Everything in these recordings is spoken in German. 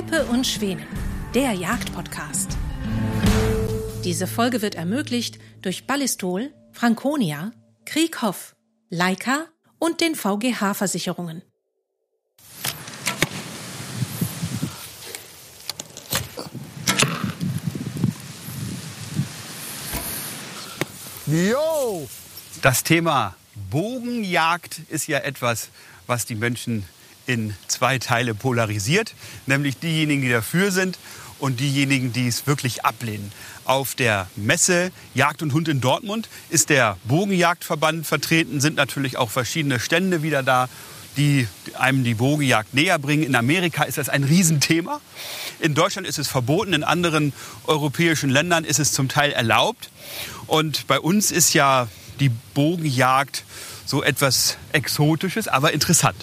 Peppe und Schwänen, der Jagdpodcast. Diese Folge wird ermöglicht durch Ballistol, Franconia, Krieghoff, Leica und den VGH-Versicherungen. Jo! Das Thema Bogenjagd ist ja etwas, was die Menschen in zwei Teile polarisiert, nämlich diejenigen, die dafür sind und diejenigen, die es wirklich ablehnen. Auf der Messe Jagd und Hund in Dortmund ist der Bogenjagdverband vertreten, sind natürlich auch verschiedene Stände wieder da, die einem die Bogenjagd näher bringen. In Amerika ist das ein Riesenthema. In Deutschland ist es verboten, in anderen europäischen Ländern ist es zum Teil erlaubt. Und bei uns ist ja die Bogenjagd so etwas Exotisches, aber interessant.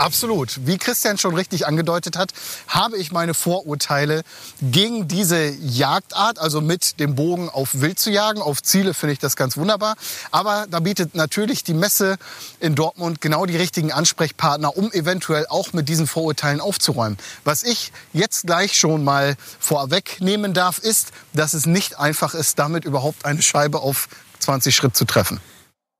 Absolut. Wie Christian schon richtig angedeutet hat, habe ich meine Vorurteile gegen diese Jagdart, also mit dem Bogen auf Wild zu jagen. Auf Ziele finde ich das ganz wunderbar. Aber da bietet natürlich die Messe in Dortmund genau die richtigen Ansprechpartner, um eventuell auch mit diesen Vorurteilen aufzuräumen. Was ich jetzt gleich schon mal vorwegnehmen darf, ist, dass es nicht einfach ist, damit überhaupt eine Scheibe auf 20 Schritt zu treffen.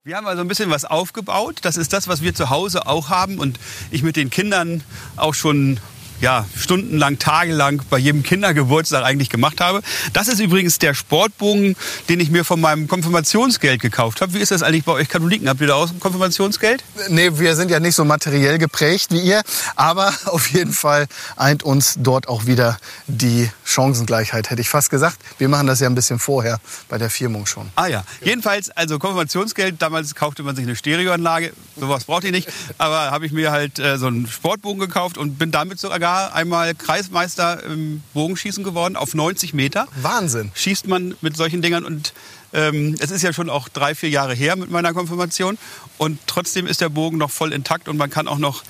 Wir haben also ein bisschen was aufgebaut. Das ist das, was wir zu Hause auch haben und ich mit den Kindern auch schon ja, stundenlang, tagelang bei jedem Kindergeburtstag eigentlich gemacht habe. Das ist übrigens der Sportbogen, den ich mir von meinem Konfirmationsgeld gekauft habe. Wie ist das eigentlich bei euch Katholiken? Habt ihr da auch ein Konfirmationsgeld? Nee, wir sind ja nicht so materiell geprägt wie ihr, aber auf jeden Fall eint uns dort auch wieder die Chancengleichheit, hätte ich fast gesagt. Wir machen das ja ein bisschen vorher bei der Firmung schon. Ah ja, jedenfalls, also Konfirmationsgeld, damals kaufte man sich eine Stereoanlage, sowas braucht ihr nicht, aber habe ich mir halt äh, so einen Sportbogen gekauft und bin damit sogar Jahr einmal Kreismeister im Bogenschießen geworden auf 90 Meter. Wahnsinn. Schießt man mit solchen Dingern und ähm, es ist ja schon auch drei, vier Jahre her mit meiner Konfirmation und trotzdem ist der Bogen noch voll intakt und man kann auch noch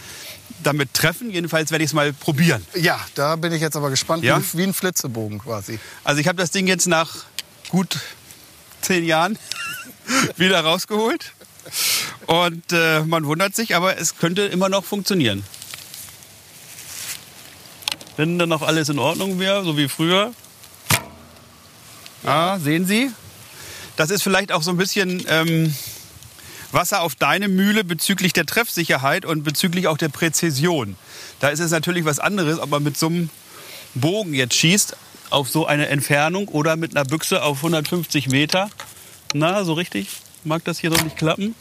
damit treffen. Jedenfalls werde ich es mal probieren. Ja, da bin ich jetzt aber gespannt, ja? wie, wie ein Flitzebogen quasi. Also ich habe das Ding jetzt nach gut zehn Jahren wieder rausgeholt. Und äh, man wundert sich, aber es könnte immer noch funktionieren. Wenn dann noch alles in Ordnung wäre, so wie früher. Ja, sehen Sie? Das ist vielleicht auch so ein bisschen ähm, Wasser auf deine Mühle bezüglich der Treffsicherheit und bezüglich auch der Präzision. Da ist es natürlich was anderes, ob man mit so einem Bogen jetzt schießt auf so eine Entfernung oder mit einer Büchse auf 150 Meter. Na, so richtig? Mag das hier noch nicht klappen?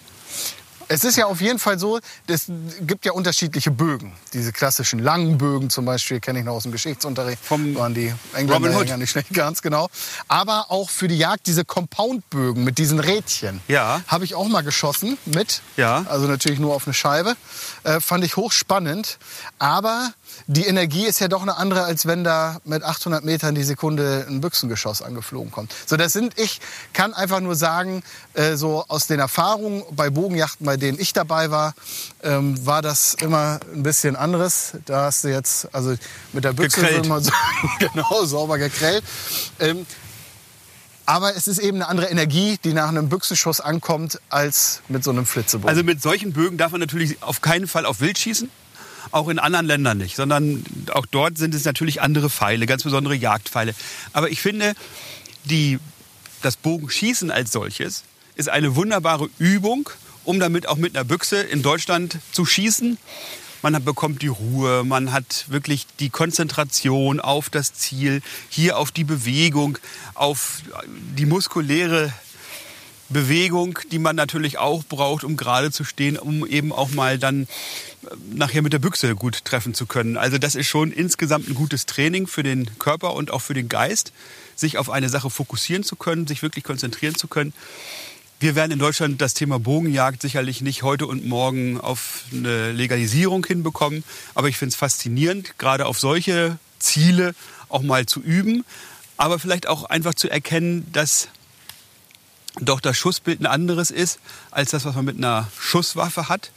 Es ist ja auf jeden Fall so, es gibt ja unterschiedliche Bögen. Diese klassischen langen Bögen zum Beispiel kenne ich noch aus dem Geschichtsunterricht. Vom waren die Engländer ja nicht schlecht, ganz genau. Aber auch für die Jagd diese Compound-Bögen mit diesen Rädchen. Ja. Habe ich auch mal geschossen mit. Ja. Also natürlich nur auf eine Scheibe. Äh, fand ich hochspannend. Aber die Energie ist ja doch eine andere, als wenn da mit 800 Metern die Sekunde ein Büchsengeschoss angeflogen kommt. So, das sind, ich kann einfach nur sagen, äh, so aus den Erfahrungen bei Bogenjachten, bei denen ich dabei war, ähm, war das immer ein bisschen anderes. Da hast du jetzt, also mit der Büchse, man sagen, genau, sauber gekrellt. Ähm, aber es ist eben eine andere Energie, die nach einem Büchsenschuss ankommt, als mit so einem Flitzebogen. Also mit solchen Bögen darf man natürlich auf keinen Fall auf Wild schießen auch in anderen Ländern nicht, sondern auch dort sind es natürlich andere Pfeile, ganz besondere Jagdpfeile. Aber ich finde, die, das Bogenschießen als solches ist eine wunderbare Übung, um damit auch mit einer Büchse in Deutschland zu schießen. Man bekommt die Ruhe, man hat wirklich die Konzentration auf das Ziel, hier auf die Bewegung, auf die muskuläre Bewegung, die man natürlich auch braucht, um gerade zu stehen, um eben auch mal dann äh, nachher mit der Büchse gut treffen zu können. Also das ist schon insgesamt ein gutes Training für den Körper und auch für den Geist, sich auf eine Sache fokussieren zu können, sich wirklich konzentrieren zu können. Wir werden in Deutschland das Thema Bogenjagd sicherlich nicht heute und morgen auf eine Legalisierung hinbekommen, aber ich finde es faszinierend, gerade auf solche Ziele auch mal zu üben, aber vielleicht auch einfach zu erkennen, dass doch das Schussbild ein anderes ist als das, was man mit einer Schusswaffe hat.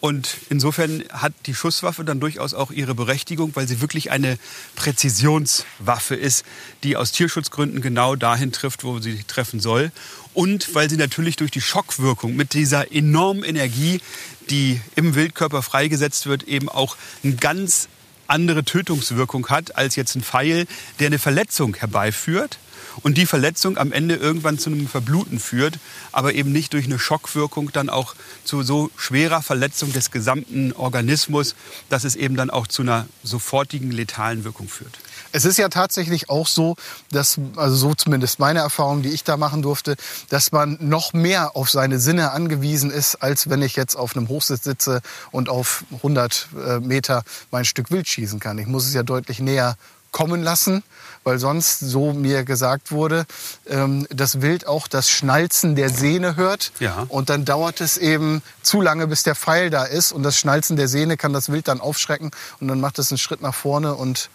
Und insofern hat die Schusswaffe dann durchaus auch ihre Berechtigung, weil sie wirklich eine Präzisionswaffe ist, die aus Tierschutzgründen genau dahin trifft, wo sie treffen soll. Und weil sie natürlich durch die Schockwirkung mit dieser enormen Energie, die im Wildkörper freigesetzt wird, eben auch ein ganz andere Tötungswirkung hat als jetzt ein Pfeil, der eine Verletzung herbeiführt und die Verletzung am Ende irgendwann zu einem Verbluten führt, aber eben nicht durch eine Schockwirkung dann auch zu so schwerer Verletzung des gesamten Organismus, dass es eben dann auch zu einer sofortigen letalen Wirkung führt. Es ist ja tatsächlich auch so, dass, also so zumindest meine Erfahrung, die ich da machen durfte, dass man noch mehr auf seine Sinne angewiesen ist, als wenn ich jetzt auf einem Hochsitz sitze und auf 100 äh, Meter mein Stück Wild schießen kann. Ich muss es ja deutlich näher kommen lassen, weil sonst, so mir gesagt wurde, ähm, das Wild auch das Schnalzen der Sehne hört. Ja. Und dann dauert es eben zu lange, bis der Pfeil da ist. Und das Schnalzen der Sehne kann das Wild dann aufschrecken. Und dann macht es einen Schritt nach vorne und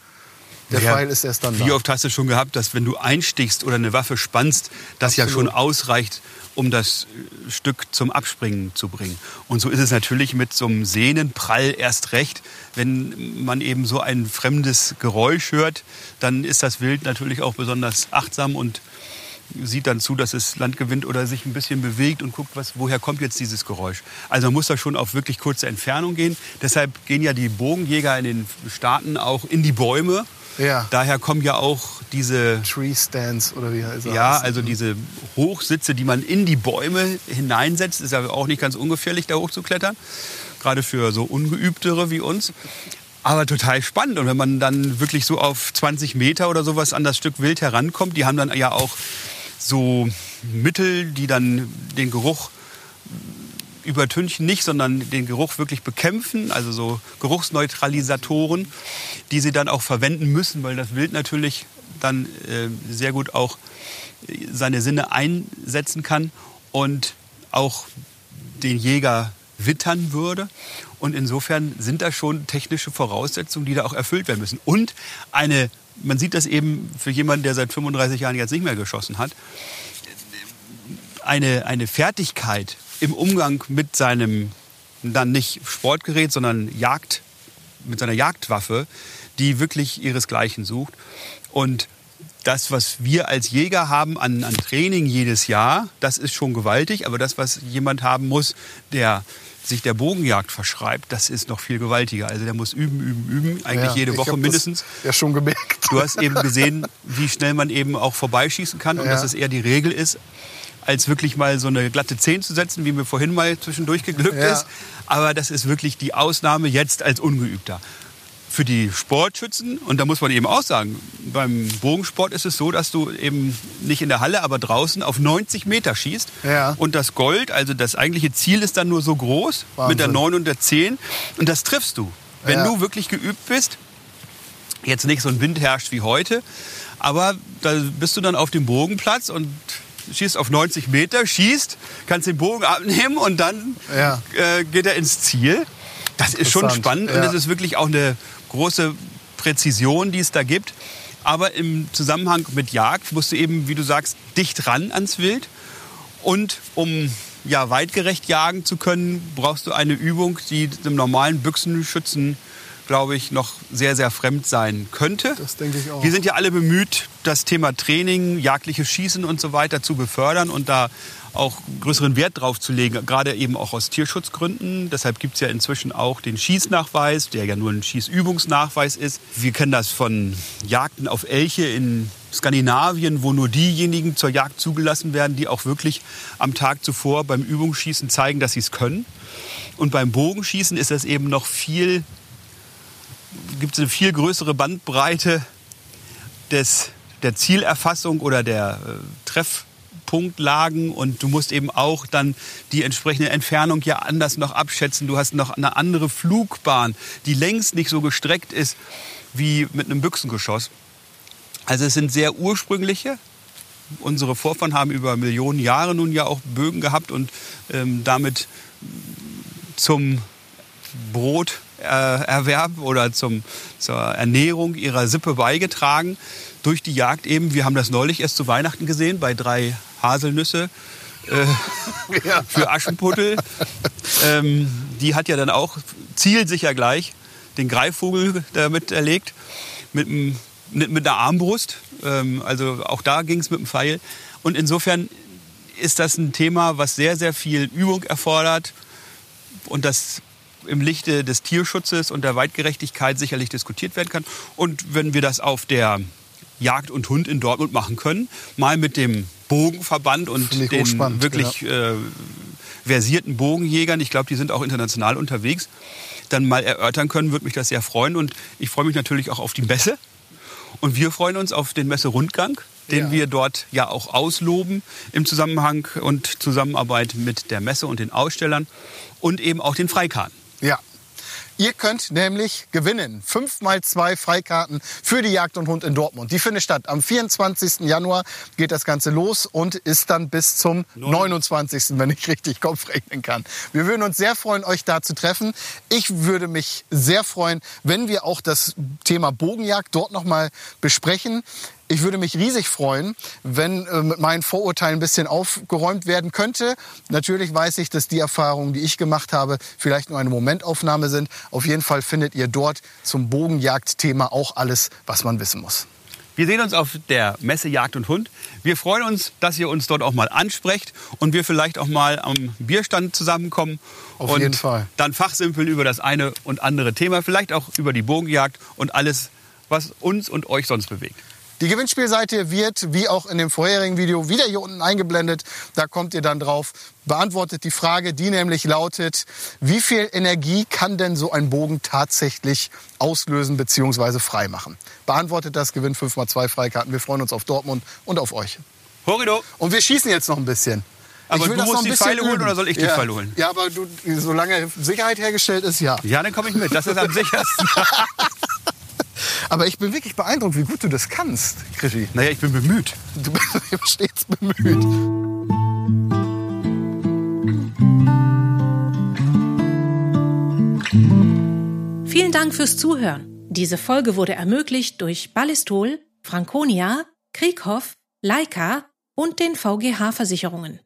der Ja, Pfeil ist erst dann Wie da. oft hast du schon gehabt, dass wenn du einstichst oder eine Waffe spannst, das ja Absolut. schon ausreicht, um das äh, Stück zum Abspringen zu bringen. Und so ist es natürlich mit so einem Sehnenprall erst recht. Wenn man eben so ein fremdes Geräusch hört, dann ist das Wild natürlich auch besonders achtsam und sieht dann zu, dass es Land gewinnt oder sich ein bisschen bewegt und guckt, was, woher kommt jetzt dieses Geräusch. Also man muss da schon auf wirklich kurze Entfernung gehen. Deshalb gehen ja die Bogenjäger in den Staaten auch in die Bäume. Ja. Daher kommen ja auch diese, Tree Stands oder wie heißt ja, das? also diese Hochsitze, die man in die Bäume hineinsetzt. Ist ja auch nicht ganz ungefährlich, da hochzuklettern. Gerade für so Ungeübtere wie uns. Aber total spannend. Und wenn man dann wirklich so auf 20 Meter oder sowas an das Stück Wild herankommt, die haben dann ja auch so Mittel, die dann den Geruch übertünchen nicht, sondern den Geruch wirklich bekämpfen, also so Geruchsneutralisatoren, die sie dann auch verwenden müssen, weil das Wild natürlich dann äh, sehr gut auch äh, seine Sinne einsetzen kann und auch den Jäger wittern würde. Und insofern sind da schon technische Voraussetzungen, die da auch erfüllt werden müssen. Und eine, man sieht das eben für jemanden, der seit 35 Jahren jetzt nicht mehr geschossen hat, eine, eine Fertigkeit im Umgang mit seinem dann nicht Sportgerät, sondern Jagd, mit seiner Jagdwaffe, die wirklich ihresgleichen sucht. Und das, was wir als Jäger haben an, an Training jedes Jahr, das ist schon gewaltig. Aber das, was jemand haben muss, der sich der Bogenjagd verschreibt, das ist noch viel gewaltiger. Also der muss üben, üben, üben, eigentlich Ja, jede Woche mindestens. Ja schon gemerkt. Du hast eben gesehen, wie schnell man eben auch vorbeischießen kann und Ja. dass es eher die Regel ist, als wirklich mal so eine glatte 10 zu setzen, wie mir vorhin mal zwischendurch geglückt Ja. ist. Aber das ist wirklich die Ausnahme jetzt als Ungeübter. Für die Sportschützen, und da muss man eben auch sagen, beim Bogensport ist es so, dass du eben nicht in der Halle, aber draußen auf 90 Meter schießt. Ja. Und das Gold, also das eigentliche Ziel ist dann nur so groß, mit der Wahnsinn. 9 und der 10. Und das triffst du. Wenn Ja. du wirklich geübt bist, jetzt nicht so ein Wind herrscht wie heute, aber da bist du dann auf dem Bogenplatz und schießt auf 90 Meter, schießt, kannst den Bogen abnehmen und dann Ja. äh, geht er ins Ziel. Das ist schon spannend und ja. es ist wirklich auch eine große Präzision, die es da gibt. Aber im Zusammenhang mit Jagd musst du eben, wie du sagst, dicht ran ans Wild. Und um ja, weitgerecht jagen zu können, brauchst du eine Übung, die dem normalen Büchsenschützen, glaube ich, noch sehr, sehr fremd sein könnte. Das denke ich auch. Wir sind ja alle bemüht, das Thema Training, jagdliches Schießen und so weiter zu befördern und da auch größeren Wert drauf zu legen, gerade eben auch aus Tierschutzgründen. Deshalb gibt es ja inzwischen auch den Schießnachweis, der ja nur ein Schießübungsnachweis ist. Wir kennen das von Jagden auf Elche in Skandinavien, wo nur diejenigen zur Jagd zugelassen werden, die auch wirklich am Tag zuvor beim Übungsschießen zeigen, dass sie es können. Und beim Bogenschießen ist das eben noch viel, gibt es eine viel größere Bandbreite des, der Zielerfassung oder der äh, Treffpunktlagen und du musst eben auch dann die entsprechende Entfernung ja anders noch abschätzen. Du hast noch eine andere Flugbahn, die längst nicht so gestreckt ist wie mit einem Büchsengeschoss. Also es sind sehr ursprüngliche. Unsere Vorfahren haben über Millionen Jahre nun ja auch Bögen gehabt und ähm, damit zum Broterwerb oder zum, zur Ernährung ihrer Sippe beigetragen. Durch die Jagd eben. Wir haben das neulich erst zu Weihnachten gesehen bei drei Haselnüsse Ja. für Aschenputtel. ähm, die hat ja dann auch zielsicher gleich den Greifvogel damit erlegt. Mit, einem- mit, mit einer Armbrust. Ähm, also auch da ging es mit dem Pfeil. Und insofern ist das ein Thema, was sehr, sehr viel Übung erfordert. Und das im Lichte des Tierschutzes und der Weitgerechtigkeit sicherlich diskutiert werden kann. Und wenn wir das auf der Jagd und Hund in Dortmund machen können, mal mit dem Bogenverband und den wirklich ja. äh, versierten Bogenjägern, ich glaube, die sind auch international unterwegs, dann mal erörtern können, würde mich das sehr freuen. Und ich freue mich natürlich auch auf die Messe. Und wir freuen uns auf den Messerundgang, den ja. wir dort ja auch ausloben im Zusammenhang und Zusammenarbeit mit der Messe und den Ausstellern und eben auch den Freikarten. Ja, Ihr könnt nämlich gewinnen. Fünf mal zwei Freikarten für die Jagd und Hund in Dortmund. Die findet statt. Am 24. Januar geht das Ganze los und ist dann bis zum 29. wenn ich richtig Kopf rechnen kann. Wir würden uns sehr freuen, euch da zu treffen. Ich würde mich sehr freuen, wenn wir auch das Thema Bogenjagd dort nochmal besprechen. Ich würde mich riesig freuen, wenn äh, mit meinen Vorurteilen ein bisschen aufgeräumt werden könnte. Natürlich weiß ich, dass die Erfahrungen, die ich gemacht habe, vielleicht nur eine Momentaufnahme sind. Auf jeden Fall findet ihr dort zum Bogenjagdthema auch alles, was man wissen muss. Wir sehen uns auf der Messe Jagd und Hund. Wir freuen uns, dass ihr uns dort auch mal ansprecht und wir vielleicht auch mal am Bierstand zusammenkommen. Auf und jeden Fall. Dann fachsimpeln über das eine und andere Thema, vielleicht auch über die Bogenjagd und alles, was uns und euch sonst bewegt. Die Gewinnspielseite wird, wie auch in dem vorherigen Video, wieder hier unten eingeblendet. Da kommt ihr dann drauf. Beantwortet die Frage, die nämlich lautet, wie viel Energie kann denn so ein Bogen tatsächlich auslösen bzw. freimachen? Beantwortet das, gewinnt 5x2 Freikarten. Wir freuen uns auf Dortmund und auf euch. Horrido. Und wir schießen jetzt noch ein bisschen. Aber du musst die Pfeile holen oder soll ich die ja. Pfeile holen? Ja, aber du, solange Sicherheit hergestellt ist, ja. Ja, dann komme ich mit. Das ist am sichersten. Aber ich bin wirklich beeindruckt, wie gut du das kannst, Krischi. Naja, ich bin bemüht. Du bist stets bemüht. Vielen Dank fürs Zuhören. Diese Folge wurde ermöglicht durch Ballistol, Franconia, Krieghoff, Leica und den VGH Versicherungen.